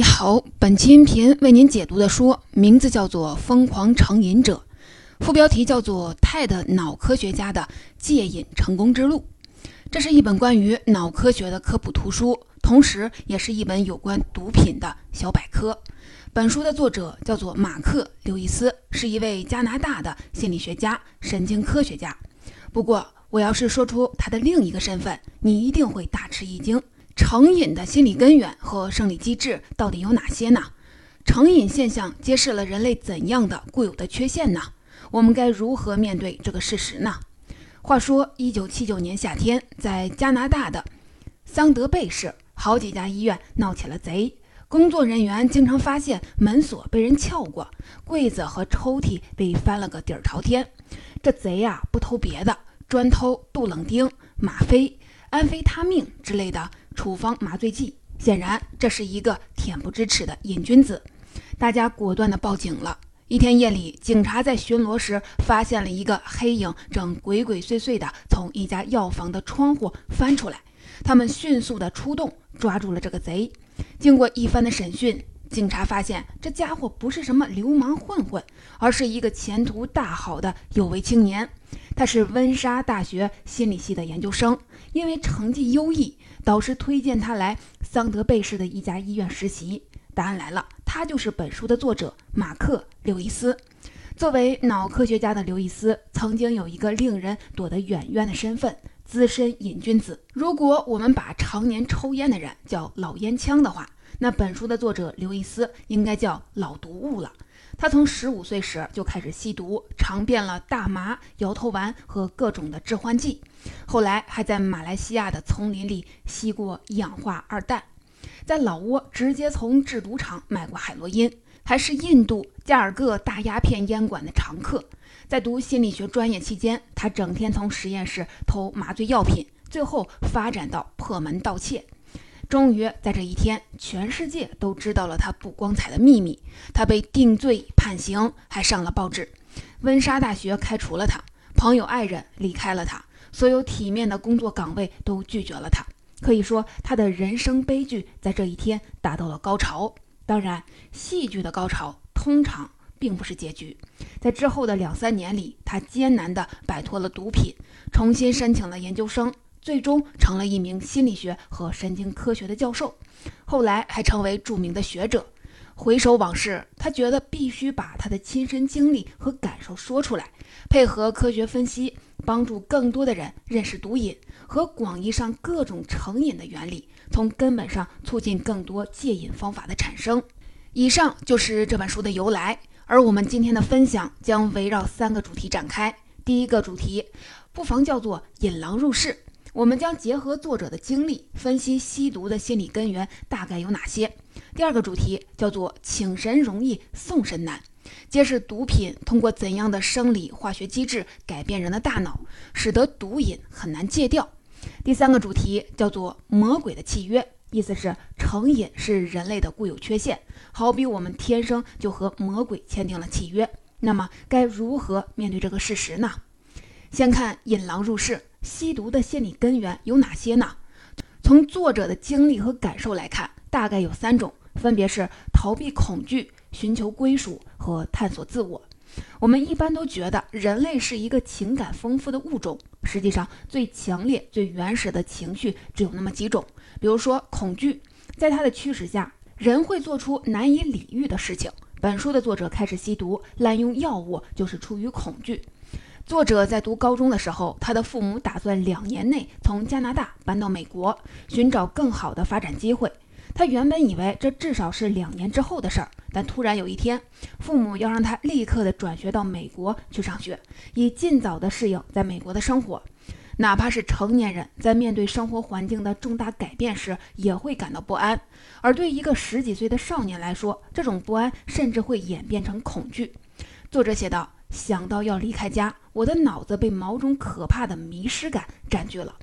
你好，本期音频为您解读的书名字叫做《疯狂成瘾者》，副标题叫做《泰的脑科学家的戒瘾成功之路》。这是一本关于脑科学的科普图书，同时也是一本有关毒品的小百科。本书的作者叫做马克·刘易斯，是一位加拿大的心理学家、神经科学家。不过，我要是说出他的另一个身份，你一定会大吃一惊。成瘾的心理根源和生理机制到底有哪些呢？成瘾现象揭示了人类怎样的固有的缺陷呢？我们该如何面对这个事实呢？话说，一九七九年夏天，在加拿大的桑德贝市，好几家医院闹起了贼。工作人员经常发现门锁被人撬过，柜子和抽屉被翻了个底儿朝天。这贼呀，不偷别的，专偷杜冷丁、吗啡、安非他命之类的。处方麻醉剂，显然这是一个恬不知耻的瘾君子。大家果断地报警了。一天夜里，警察在巡逻时发现了一个黑影，正鬼鬼祟祟地从一家药房的窗户翻出来。他们迅速地出动，抓住了这个贼。经过一番的审讯，警察发现这家伙不是什么流氓混混，而是一个前途大好的有为青年。他是温莎大学心理系的研究生，因为成绩优异。导师推荐他来桑德贝市的一家医院实习。答案来了，他就是本书的作者马克·刘易斯。作为脑科学家的刘易斯，曾经有一个令人躲得远远的身份——资深瘾君子。如果我们把常年抽烟的人叫老烟枪的话，那本书的作者刘易斯应该叫老毒物了。他从十五岁时就开始吸毒，尝遍了大麻、摇头丸和各种的致幻剂。后来还在马来西亚的丛林里吸过一氧化二氮，在老挝直接从制毒厂买过海洛因，还是印度加尔各大鸦片烟馆的常客。在读心理学专业期间，他整天从实验室偷麻醉药品，最后发展到破门盗窃。终于在这一天，全世界都知道了他不光彩的秘密。他被定罪判刑，还上了报纸。温莎大学开除了他，朋友爱人离开了他，所有体面的工作岗位都拒绝了他。可以说，他的人生悲剧在这一天达到了高潮。当然，戏剧的高潮通常并不是结局。在之后的两三年里，他艰难地摆脱了毒品，重新申请了研究生。最终成了一名心理学和神经科学的教授，后来还成为著名的学者。回首往事，他觉得必须把他的亲身经历和感受说出来，配合科学分析，帮助更多的人认识毒瘾和广义上各种成瘾的原理，从根本上促进更多戒瘾方法的产生。以上就是这本书的由来，而我们今天的分享将围绕三个主题展开。第一个主题，不妨叫做“引狼入室”。我们将结合作者的经历，分析吸毒的心理根源大概有哪些。第二个主题叫做“请神容易送神难”，揭示毒品通过怎样的生理化学机制改变人的大脑，使得毒瘾很难戒掉。第三个主题叫做“魔鬼的契约”，意思是成瘾是人类的固有缺陷，好比我们天生就和魔鬼签订了契约。那么该如何面对这个事实呢？先看引狼入室。吸毒的心理根源有哪些呢？从作者的经历和感受来看，大概有三种，分别是逃避恐惧、寻求归属和探索自我。我们一般都觉得人类是一个情感丰富的物种，实际上最强烈、最原始的情绪只有那么几种。比如说恐惧，在它的驱使下，人会做出难以理喻的事情。本书的作者开始吸毒、滥用药物，就是出于恐惧。作者在读高中的时候，他的父母打算两年内从加拿大搬到美国，寻找更好的发展机会。他原本以为这至少是两年之后的事儿，但突然有一天，父母要让他立刻的转学到美国去上学，以尽早的适应在美国的生活。哪怕是成年人在面对生活环境的重大改变时，也会感到不安。而对一个十几岁的少年来说，这种不安甚至会演变成恐惧。作者写道。想到要离开家，我的脑子被某种可怕的迷失感占据了。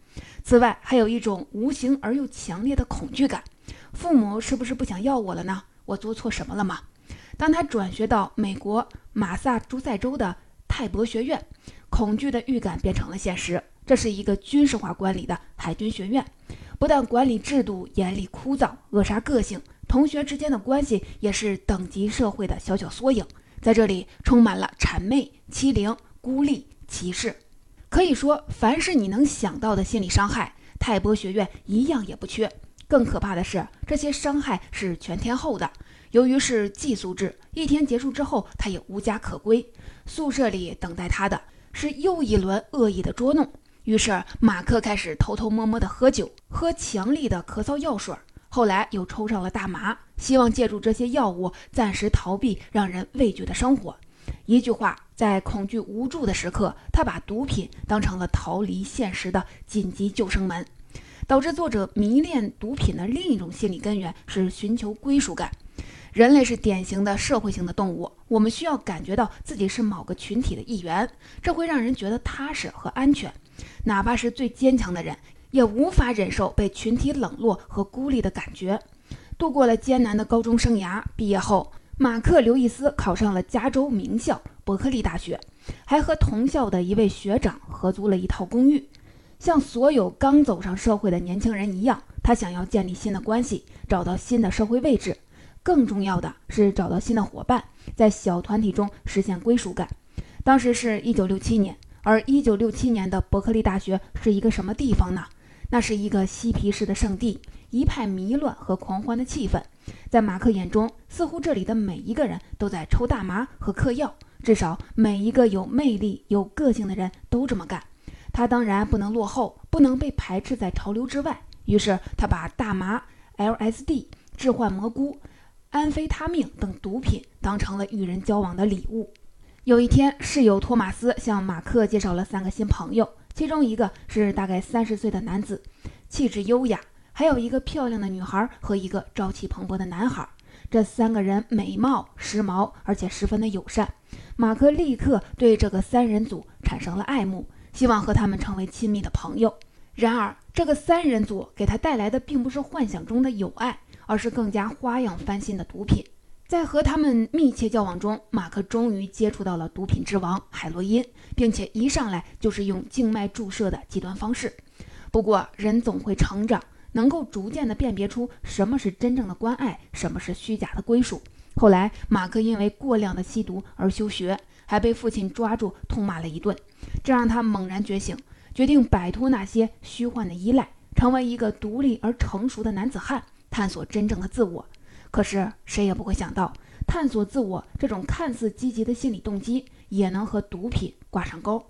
此外，还有一种无形而又强烈的恐惧感：父母是不是不想要我了呢？我做错什么了吗？当他转学到美国马萨诸塞州的泰伯学院，恐惧的预感变成了现实。这是一个军事化管理的海军学院，不但管理制度严厉枯燥、扼杀个性，同学之间的关系也是等级社会的小小缩影，在这里充满了谄媚、欺凌、孤立、歧视，可以说，凡是你能想到的心理伤害，泰波学院一样也不缺。更可怕的是，这些伤害是全天候的。由于是寄宿制，一天结束之后，他也无家可归。宿舍里等待他的是又一轮恶意的捉弄。于是，马克开始偷偷摸摸地喝酒，喝强力的咳嗽药水。后来又抽上了大麻，希望借助这些药物暂时逃避让人畏惧的生活。一句话，在恐惧无助的时刻，他把毒品当成了逃离现实的紧急救生门。导致作者迷恋毒品的另一种心理根源是寻求归属感。人类是典型的社会性的动物，我们需要感觉到自己是某个群体的一员，这会让人觉得踏实和安全。哪怕是最坚强的人，也无法忍受被群体冷落和孤立的感觉。度过了艰难的高中生涯，毕业后，马克·刘易斯考上了加州名校伯克利大学，还和同校的一位学长合租了一套公寓。像所有刚走上社会的年轻人一样，他想要建立新的关系，找到新的社会位置。更重要的是找到新的伙伴，在小团体中实现归属感。当时是一九六七年，而一九六七年的伯克利大学是一个什么地方呢？那是一个嬉皮士的圣地，一派迷乱和狂欢的气氛。在马克眼中，似乎这里的每一个人都在抽大麻和嗑药，至少每一个有魅力、有个性的人都这么干。他当然不能落后，不能被排斥在潮流之外。于是他把大麻、LSD、致幻蘑菇、安非他命等毒品当成了与人交往的礼物。有一天，室友托马斯向马克介绍了三个新朋友，其中一个是大概三十岁的男子，气质优雅；还有一个漂亮的女孩和一个朝气蓬勃的男孩。这三个人美貌、时髦，而且十分的友善。马克立刻对这个三人组产生了爱慕。希望和他们成为亲密的朋友。然而，这个三人组给他带来的并不是幻想中的友爱，而是更加花样翻新的毒品。在和他们密切交往中，马克终于接触到了毒品之王海洛因，并且一上来就是用静脉注射的极端方式。不过，人总会成长，能够逐渐地辨别出什么是真正的关爱，什么是虚假的归属。后来，马克因为过量的吸毒而休学。还被父亲抓住痛骂了一顿，这让他猛然觉醒，决定摆脱那些虚幻的依赖，成为一个独立而成熟的男子汉，探索真正的自我。可是谁也不会想到，探索自我这种看似积极的心理动机，也能和毒品挂上钩。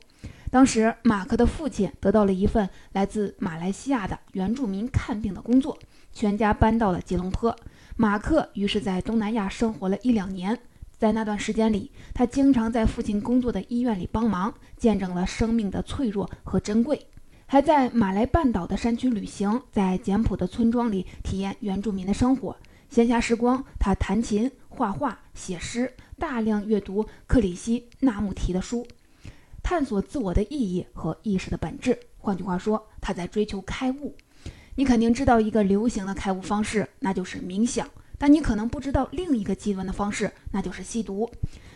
当时，马克的父亲得到了一份来自马来西亚的原住民看病的工作，全家搬到了吉隆坡。马克于是在东南亚生活了一两年。在那段时间里，他经常在父亲工作的医院里帮忙，见证了生命的脆弱和珍贵，还在马来半岛的山区旅行，在简朴的村庄里体验原住民的生活。闲暇时光，他弹琴、画画、写诗，大量阅读克里希那穆提的书，探索自我的意义和意识的本质。换句话说，他在追求开悟。你肯定知道一个流行的开悟方式，那就是冥想。但你可能不知道另一个极端的方式，那就是吸毒。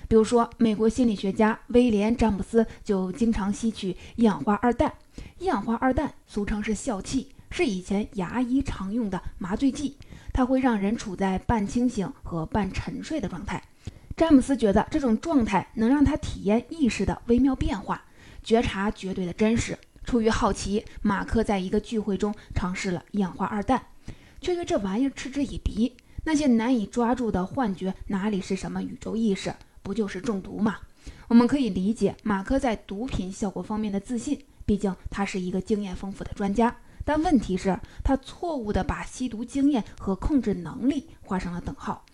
比如说，美国心理学家威廉·詹姆斯就经常吸取一氧化二氮。一氧化二氮俗称是笑气，是以前牙医常用的麻醉剂，它会让人处在半清醒和半沉睡的状态。詹姆斯觉得这种状态能让他体验意识的微妙变化，觉察绝对的真实。出于好奇，马克在一个聚会中尝试了一氧化二氮，却对这玩意儿嗤之以鼻。那些难以抓住的幻觉，哪里是什么宇宙意识？不就是中毒吗？我们可以理解马克在毒品效果方面的自信，毕竟他是一个经验丰富的专家。但问题是，他错误地把吸毒经验和控制能力画上了等号。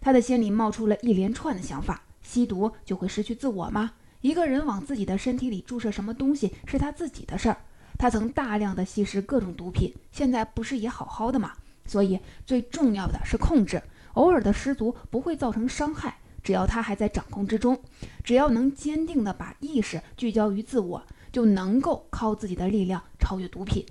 他的心里冒出了一连串的想法：吸毒就会失去自我吗？一个人往自己的身体里注射什么东西是他自己的事儿。他曾大量的吸食各种毒品，现在不是也好好的吗？所以最重要的是控制，偶尔的失足不会造成伤害，只要他还在掌控之中，只要能坚定地把意识聚焦于自我，就能够靠自己的力量超越毒品。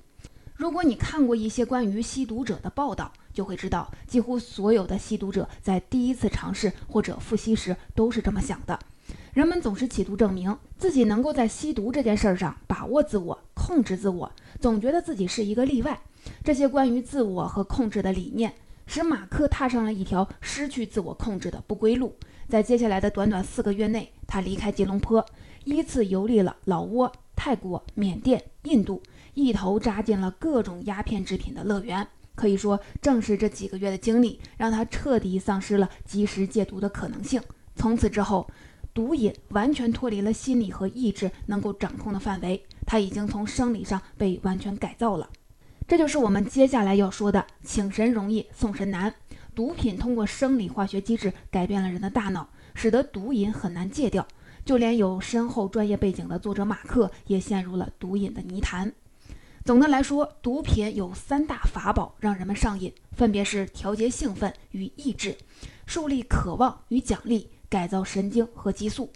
如果你看过一些关于吸毒者的报道，就会知道，几乎所有的吸毒者在第一次尝试或者复吸时都是这么想的。人们总是企图证明自己能够在吸毒这件事儿上把握自我、控制自我，总觉得自己是一个例外。这些关于自我和控制的理念，使马克踏上了一条失去自我控制的不归路。在接下来的短短四个月内，他离开吉隆坡，依次游历了老挝、泰国、缅甸、印度，一头扎进了各种鸦片制品的乐园。可以说，正是这几个月的经历，让他彻底丧失了及时戒毒的可能性。从此之后，毒瘾完全脱离了心理和意志能够掌控的范围，他已经从生理上被完全改造了。这就是我们接下来要说的“请神容易送神难”。毒品通过生理化学机制改变了人的大脑，使得毒瘾很难戒掉。就连有深厚专业背景的作者马克也陷入了毒瘾的泥潭。总的来说，毒品有三大法宝让人们上瘾，分别是调节兴奋与抑制、树立渴望与奖励。改造神经和激素。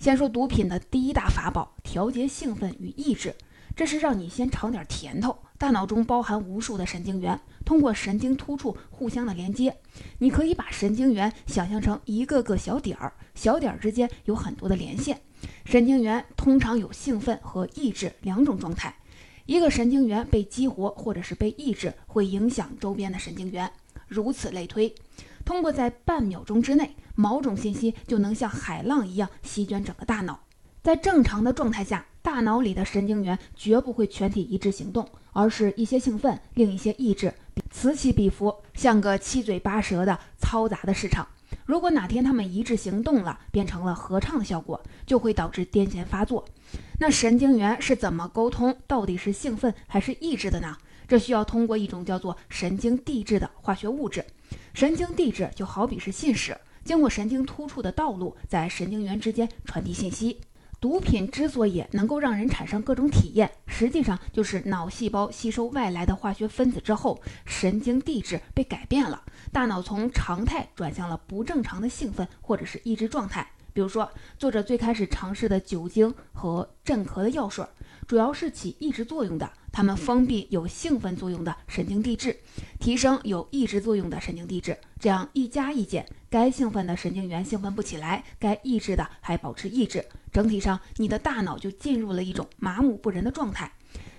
先说毒品的第一大法宝：调节兴奋与抑制。这是让你先尝点甜头。大脑中包含无数的神经元，通过神经突触互相的连接。你可以把神经元想象成一个个小点儿，小点儿之间有很多的连线。神经元通常有兴奋和抑制两种状态。一个神经元被激活或者是被抑制，会影响周边的神经元，如此类推。通过在半秒钟之内。某种信息就能像海浪一样席卷整个大脑。在正常的状态下，大脑里的神经元绝不会全体一致行动，而是一些兴奋，另一些抑制，此起彼伏，像个七嘴八舌的嘈杂的市场。如果哪天他们一致行动了，变成了合唱的效果，就会导致癫痫发作。那神经元是怎么沟通？到底是兴奋还是抑制的呢？这需要通过一种叫做神经递质的化学物质。神经递质就好比是信使。经过神经突触的道路，在神经元之间传递信息。毒品之所以能够让人产生各种体验，实际上就是脑细胞吸收外来的化学分子之后，神经递质被改变了，大脑从常态转向了不正常的兴奋或者是抑制状态。比如说，作者最开始尝试的酒精和镇咳的药水，主要是起抑制作用的。它们封闭有兴奋作用的神经递质，提升有抑制作用的神经递质，这样一加一减，该兴奋的神经元兴奋不起来，该抑制的还保持抑制。整体上，你的大脑就进入了一种麻木不仁的状态。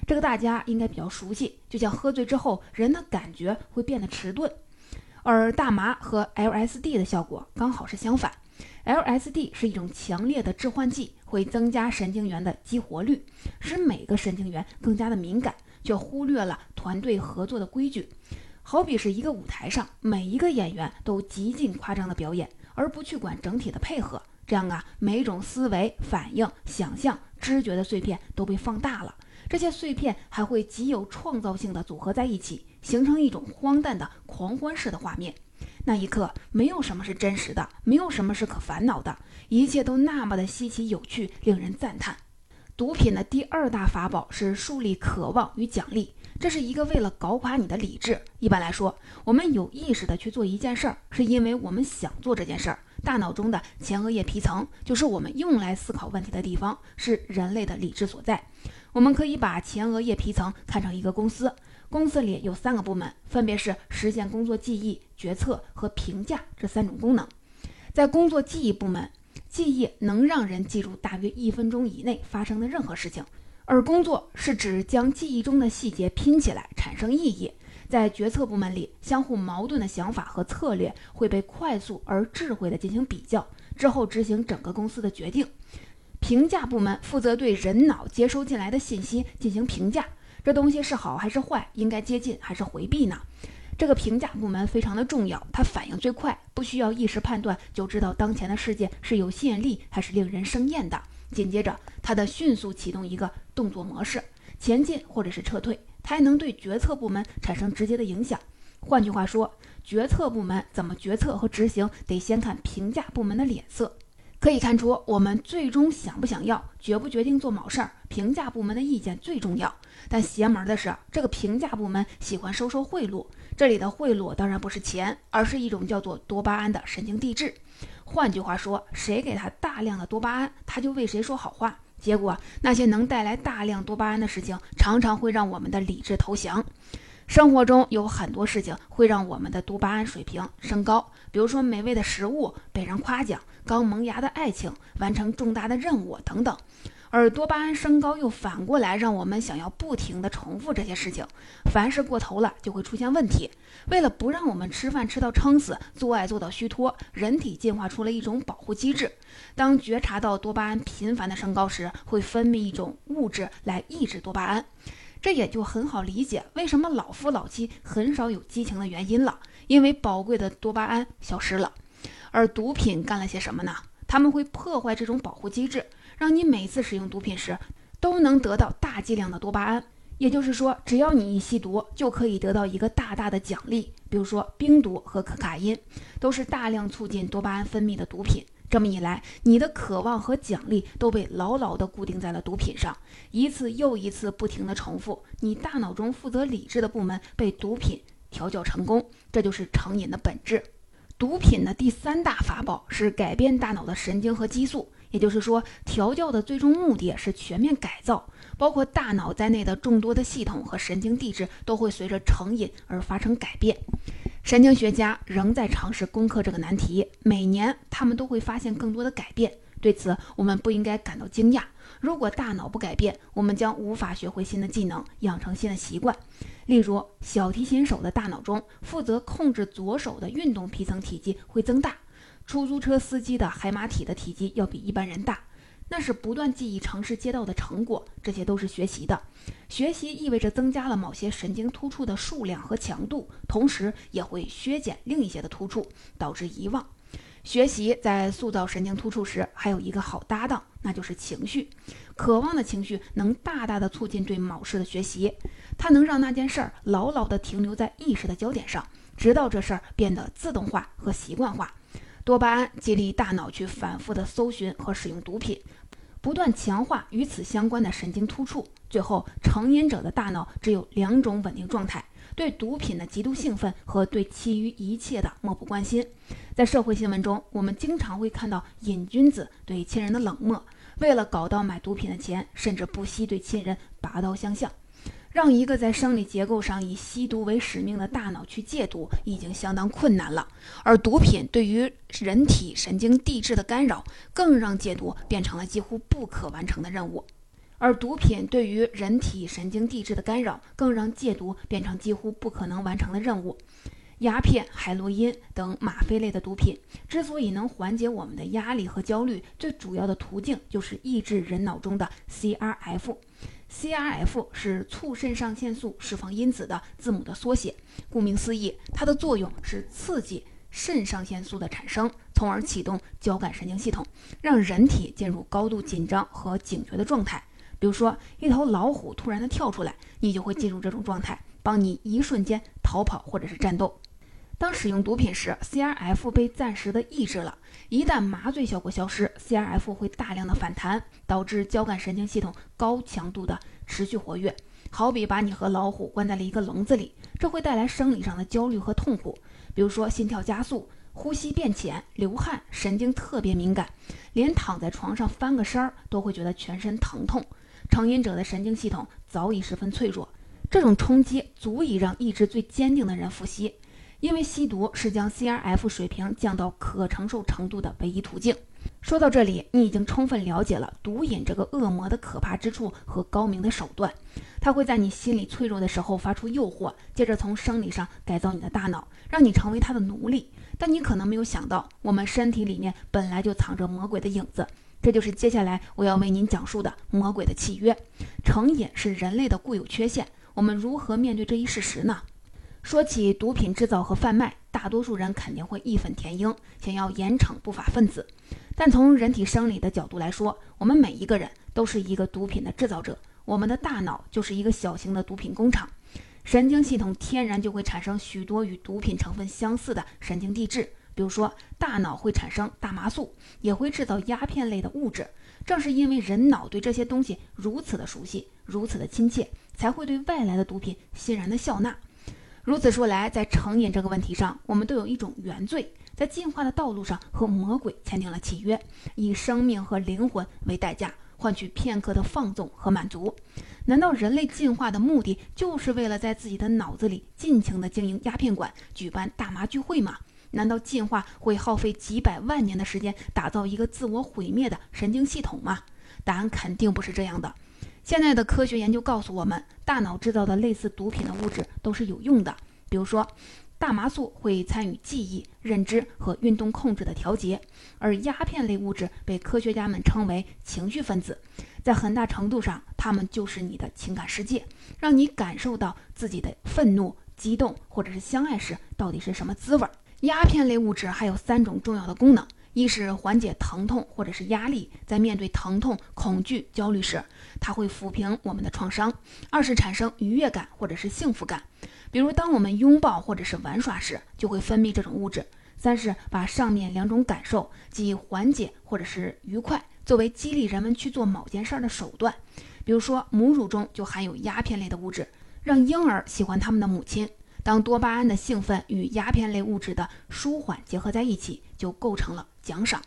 这个大家应该比较熟悉，就像喝醉之后，人的感觉会变得迟钝。而大麻和 LSD 的效果刚好是相反。LSD 是一种强烈的致幻剂，会增加神经元的激活率，使每个神经元更加的敏感，却忽略了团队合作的规矩。好比是一个舞台上，每一个演员都极尽夸张的表演，而不去管整体的配合。这样啊，每种思维、反应、想象、知觉的碎片都被放大了，这些碎片还会极有创造性的组合在一起，形成一种荒诞的狂欢式的画面。那一刻，没有什么是真实的，没有什么是可烦恼的，一切都那么的稀奇有趣，令人赞叹。毒品的第二大法宝是树立渴望与奖励，这是一个为了搞垮你的理智。一般来说，我们有意识的去做一件事儿，是因为我们想做这件事儿。大脑中的前额叶皮层就是我们用来思考问题的地方，是人类的理智所在。我们可以把前额叶皮层看成一个公司。公司里有三个部门，分别是实现工作记忆、决策和评价这三种功能。在工作记忆部门，记忆能让人记住大约一分钟以内发生的任何事情，而工作是指将记忆中的细节拼起来产生意义。在决策部门里，相互矛盾的想法和策略会被快速而智慧地进行比较，之后执行整个公司的决定。评价部门负责对人脑接收进来的信息进行评价。这东西是好还是坏？应该接近还是回避呢？这个评价部门非常的重要，它反应最快，不需要一时判断就知道当前的世界是有吸引力还是令人生厌的。紧接着，它的迅速启动一个动作模式，前进或者是撤退，它还能对决策部门产生直接的影响。换句话说，决策部门怎么决策和执行，得先看评价部门的脸色。可以看出，我们最终想不想要，决不决定做某事儿，评价部门的意见最重要。但邪门的是，这个评价部门喜欢收受贿赂。这里的贿赂当然不是钱，而是一种叫做多巴胺的神经递质。换句话说，谁给他大量的多巴胺，他就为谁说好话。结果，那些能带来大量多巴胺的事情，常常会让我们的理智投降。生活中有很多事情会让我们的多巴胺水平升高，比如说美味的食物、被人夸奖、刚萌芽的爱情、完成重大的任务等等。而多巴胺升高又反过来让我们想要不停地重复这些事情，凡事过头了就会出现问题。为了不让我们吃饭吃到撑死，做爱做到虚脱，人体进化出了一种保护机制。当觉察到多巴胺频繁的升高时，会分泌一种物质来抑制多巴胺。这也就很好理解为什么老夫老妻很少有激情的原因了，因为宝贵的多巴胺消失了。而毒品干了些什么呢？他们会破坏这种保护机制。让你每次使用毒品时都能得到大剂量的多巴胺，也就是说，只要你一吸毒，就可以得到一个大大的奖励。比如说，冰毒和可卡因都是大量促进多巴胺分泌的毒品。这么一来，你的渴望和奖励都被牢牢地固定在了毒品上，一次又一次不停地重复，你大脑中负责理智的部门被毒品调教成功，这就是成瘾的本质。毒品的第三大法宝是改变大脑的神经和激素。也就是说，调教的最终目的是全面改造，包括大脑在内的众多的系统和神经递质都会随着成瘾而发生改变。神经学家仍在尝试攻克这个难题，每年他们都会发现更多的改变。对此，我们不应该感到惊讶。如果大脑不改变，我们将无法学会新的技能，养成新的习惯。例如，小提琴手的大脑中负责控制左手的运动皮层体积会增大。出租车司机的海马体的体积要比一般人大，那是不断记忆城市街道的成果。这些都是学习的，学习意味着增加了某些神经突触的数量和强度，同时也会削减另一些的突触，导致遗忘。学习在塑造神经突触时，还有一个好搭档，那就是情绪。渴望的情绪能大大的促进对某事的学习，它能让那件事儿牢牢地停留在意识的焦点上，直到这事儿变得自动化和习惯化。多巴胺激励大脑去反复的搜寻和使用毒品，不断强化与此相关的神经突触。最后，成瘾者的大脑只有两种稳定状态：对毒品的极度兴奋和对其余一切的漠不关心。在社会新闻中，我们经常会看到瘾君子对亲人的冷漠，为了搞到买毒品的钱，甚至不惜对亲人拔刀相向。让一个在生理结构上以吸毒为使命的大脑去戒毒，已经相当困难了。而毒品对于人体神经递质的干扰，更让戒毒变成了几乎不可完成的任务。而毒品对于人体神经递质的干扰，更让戒毒变成几乎不可能完成的任务。鸦片、海洛因等吗啡类的毒品之所以能缓解我们的压力和焦虑，最主要的途径就是抑制人脑中的 CRF。CRF 是促肾上腺素释放因子的字母的缩写。顾名思义，它的作用是刺激肾上腺素的产生，从而启动交感神经系统，让人体进入高度紧张和警觉的状态。比如说，一头老虎突然的跳出来，你就会进入这种状态，帮你一瞬间逃跑或者是战斗。当使用毒品时，CRF 被暂时的抑制了。一旦麻醉效果消失，CRF 会大量的反弹，导致交感神经系统高强度的持续活跃。好比把你和老虎关在了一个笼子里，这会带来生理上的焦虑和痛苦，比如说心跳加速、呼吸变浅、流汗、神经特别敏感，连躺在床上翻个身儿都会觉得全身疼痛。成瘾者的神经系统早已十分脆弱，这种冲击足以让意志最坚定的人复吸。因为吸毒是将 CRF 水平降到可承受程度的唯一途径。说到这里，你已经充分了解了毒瘾这个恶魔的可怕之处和高明的手段。它会在你心理脆弱的时候发出诱惑，接着从生理上改造你的大脑，让你成为他的奴隶。但你可能没有想到，我们身体里面本来就藏着魔鬼的影子。这就是接下来我要为您讲述的魔鬼的契约。成瘾是人类的固有缺陷，我们如何面对这一事实呢？说起毒品制造和贩卖，大多数人肯定会义愤填膺，想要严惩不法分子。但从人体生理的角度来说，我们每一个人都是一个毒品的制造者，我们的大脑就是一个小型的毒品工厂，神经系统天然就会产生许多与毒品成分相似的神经递质，比如说大脑会产生大麻素，也会制造鸦片类的物质。正是因为人脑对这些东西如此的熟悉，如此的亲切，才会对外来的毒品欣然的笑纳。如此说来，在成瘾这个问题上，我们都有一种原罪，在进化的道路上和魔鬼签订了契约，以生命和灵魂为代价，换取片刻的放纵和满足。难道人类进化的目的就是为了在自己的脑子里尽情地经营鸦片馆、举办大麻聚会吗？难道进化会耗费几百万年的时间打造一个自我毁灭的神经系统吗？答案肯定不是这样的。现在的科学研究告诉我们，大脑制造的类似毒品的物质都是有用的。比如说，大麻素会参与记忆、认知和运动控制的调节，而鸦片类物质被科学家们称为情绪分子，在很大程度上，它们就是你的情感世界，让你感受到自己的愤怒、激动或者是相爱时到底是什么滋味。鸦片类物质还有三种重要的功能。一是缓解疼痛或者是压力，在面对疼痛、恐惧、焦虑时，它会抚平我们的创伤；二是产生愉悦感或者是幸福感，比如当我们拥抱或者是玩耍时，就会分泌这种物质；三是把上面两种感受，即缓解或者是愉快，作为激励人们去做某件事的手段，比如说母乳中就含有鸦片类的物质，让婴儿喜欢他们的母亲。当多巴胺的兴奋与鸦片类物质的舒缓结合在一起，就构成了奖赏。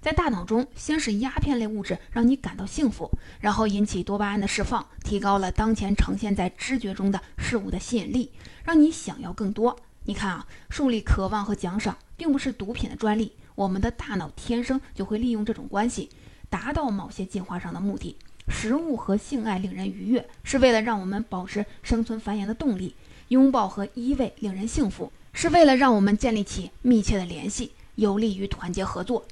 在大脑中，先是鸦片类物质让你感到幸福，然后引起多巴胺的释放，提高了当前呈现在知觉中的事物的吸引力，让你想要更多。你看啊，树立渴望和奖赏并不是毒品的专利，我们的大脑天生就会利用这种关系，达到某些进化上的目的。食物和性爱令人愉悦，是为了让我们保持生存繁衍的动力。拥抱和依偎令人幸福，是为了让我们建立起密切的联系，有利于团结合作。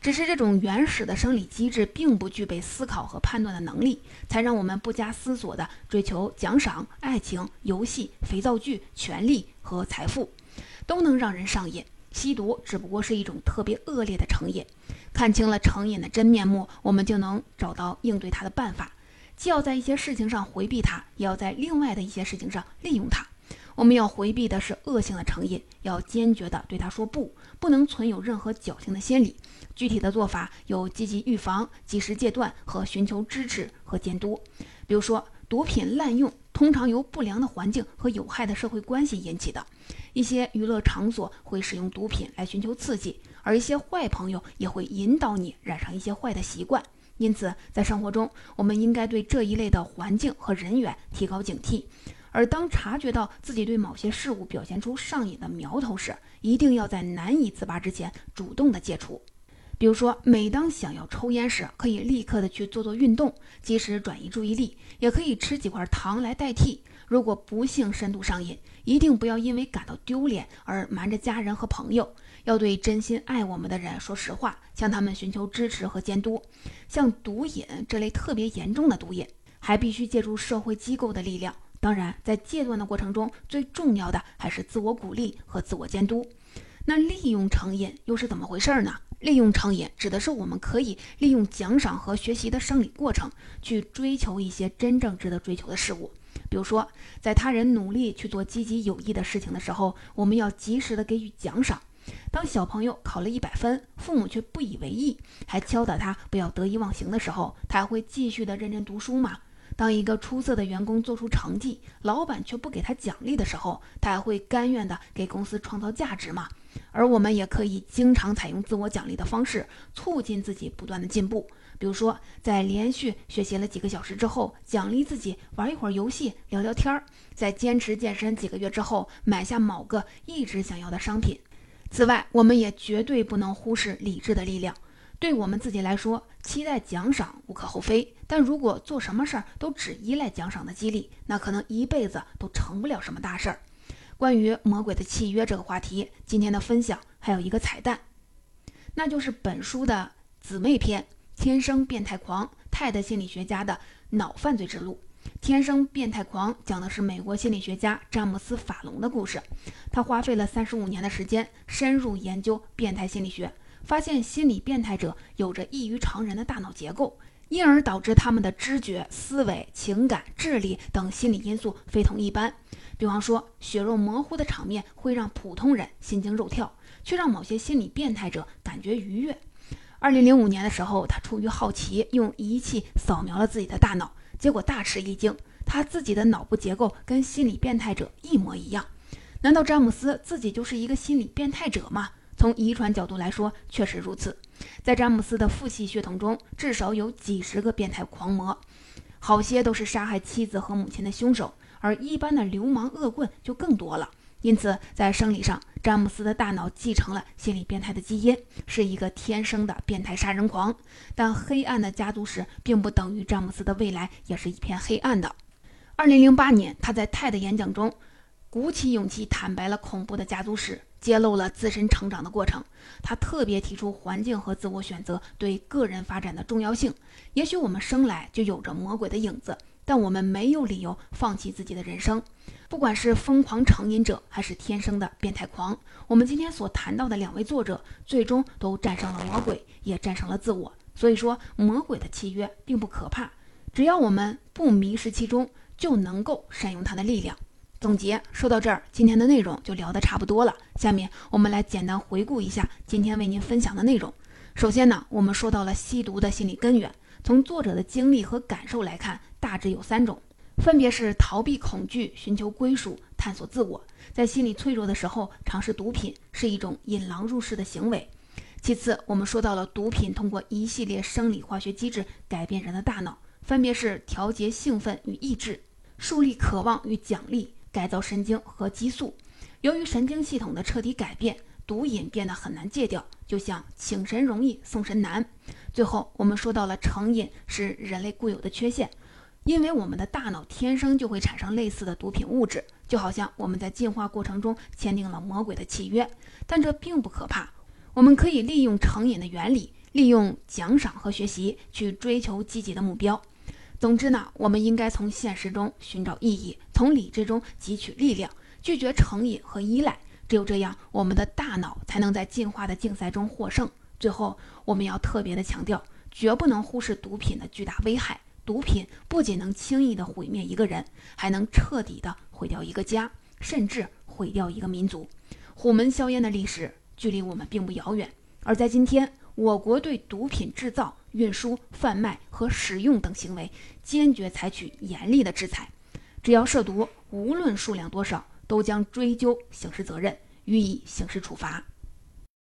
只是这种原始的生理机制并不具备思考和判断的能力，才让我们不加思索地追求奖赏、爱情、游戏、肥皂剧、权力和财富，都能让人上瘾。吸毒只不过是一种特别恶劣的成瘾。看清了成瘾的真面目，我们就能找到应对它的办法。既要在一些事情上回避它，也要在另外的一些事情上利用它。我们要回避的是恶性的成瘾，要坚决地对他说不，不能存有任何侥幸的心理。具体的做法有积极预防、及时戒断和寻求支持和监督。比如说，毒品滥用通常由不良的环境和有害的社会关系引起的。一些娱乐场所会使用毒品来寻求刺激，而一些坏朋友也会引导你染上一些坏的习惯。因此，在生活中，我们应该对这一类的环境和人员提高警惕。而当察觉到自己对某些事物表现出上瘾的苗头时，一定要在难以自拔之前主动的戒除。比如说，每当想要抽烟时，可以立刻的去做做运动，及时转移注意力；也可以吃几块糖来代替。如果不幸深度上瘾，一定不要因为感到丢脸而瞒着家人和朋友，要对真心爱我们的人说实话，向他们寻求支持和监督。像毒瘾这类特别严重的毒瘾，还必须借助社会机构的力量。当然，在戒断的过程中，最重要的还是自我鼓励和自我监督。那利用成瘾又是怎么回事呢？利用成瘾指的是我们可以利用奖赏和学习的生理过程，去追求一些真正值得追求的事物。比如说，在他人努力去做积极有益的事情的时候，我们要及时的给予奖赏。当小朋友考了一百分，父母却不以为意，还敲打他不要得意忘形的时候，他还会继续的认真读书吗？当一个出色的员工做出成绩，老板却不给他奖励的时候，他还会甘愿的给公司创造价值吗？而我们也可以经常采用自我奖励的方式，促进自己不断的进步。比如说，在连续学习了几个小时之后，奖励自己玩一会儿游戏，聊聊天儿；在坚持健身几个月之后，买下某个一直想要的商品。此外，我们也绝对不能忽视理智的力量。对我们自己来说，期待奖赏无可厚非。但如果做什么事儿都只依赖奖赏的激励，那可能一辈子都成不了什么大事儿。关于魔鬼的契约这个话题，今天的分享还有一个彩蛋，那就是本书的姊妹篇《天生变态狂：泰德心理学家的脑犯罪之路》。天生变态狂讲的是美国心理学家詹姆斯·法隆的故事。他花费了三十五年的时间，深入研究变态心理学。发现心理变态者有着异于常人的大脑结构，因而导致他们的知觉、思维、情感、智力等心理因素非同一般。比方说，血肉模糊的场面会让普通人心惊肉跳，却让某些心理变态者感觉愉悦。二零零五年的时候，他出于好奇，用仪器扫描了自己的大脑，结果大吃一惊，他自己的脑部结构跟心理变态者一模一样。难道詹姆斯自己就是一个心理变态者吗？从遗传角度来说，确实如此。在詹姆斯的父系血统中，至少有几十个变态狂魔，好些都是杀害妻子和母亲的凶手，而一般的流氓恶棍就更多了。因此在生理上，詹姆斯的大脑继承了心理变态的基因，是一个天生的变态杀人狂。但黑暗的家族史并不等于詹姆斯的未来也是一片黑暗的。二零零八年，他在泰的演讲中鼓起勇气坦白了恐怖的家族史。揭露了自身成长的过程，他特别提出环境和自我选择对个人发展的重要性。也许我们生来就有着魔鬼的影子，但我们没有理由放弃自己的人生。不管是疯狂成瘾者，还是天生的变态狂，我们今天所谈到的两位作者，最终都战胜了魔鬼，也战胜了自我。所以说，魔鬼的契约并不可怕，只要我们不迷失其中，就能够善用它的力量。总结说到这儿，今天的内容就聊得差不多了。下面我们来简单回顾一下今天为您分享的内容。首先呢，我们说到了吸毒的心理根源，从作者的经历和感受来看，大致有三种，分别是逃避恐惧、寻求归属、探索自我。在心理脆弱的时候尝试毒品是一种引狼入室的行为。其次，我们说到了毒品通过一系列生理化学机制改变人的大脑，分别是调节兴奋与抑制、树立渴望与奖励。改造神经和激素，由于神经系统的彻底改变，毒瘾变得很难戒掉，就像请神容易送神难。最后，我们说到了成瘾是人类固有的缺陷，因为我们的大脑天生就会产生类似的毒品物质，就好像我们在进化过程中签订了魔鬼的契约。但这并不可怕，我们可以利用成瘾的原理，利用奖赏和学习去追求积极的目标。总之呢，我们应该从现实中寻找意义，从理智中汲取力量，拒绝成瘾和依赖。只有这样，我们的大脑才能在进化的竞赛中获胜。最后，我们要特别的强调，绝不能忽视毒品的巨大危害。毒品不仅能轻易的毁灭一个人，还能彻底的毁掉一个家，甚至毁掉一个民族。虎门销烟的历史距离我们并不遥远，而在今天。我国对毒品制造、运输、贩卖和使用等行为坚决采取严厉的制裁，只要涉毒，无论数量多少，都将追究刑事责任，予以刑事处罚。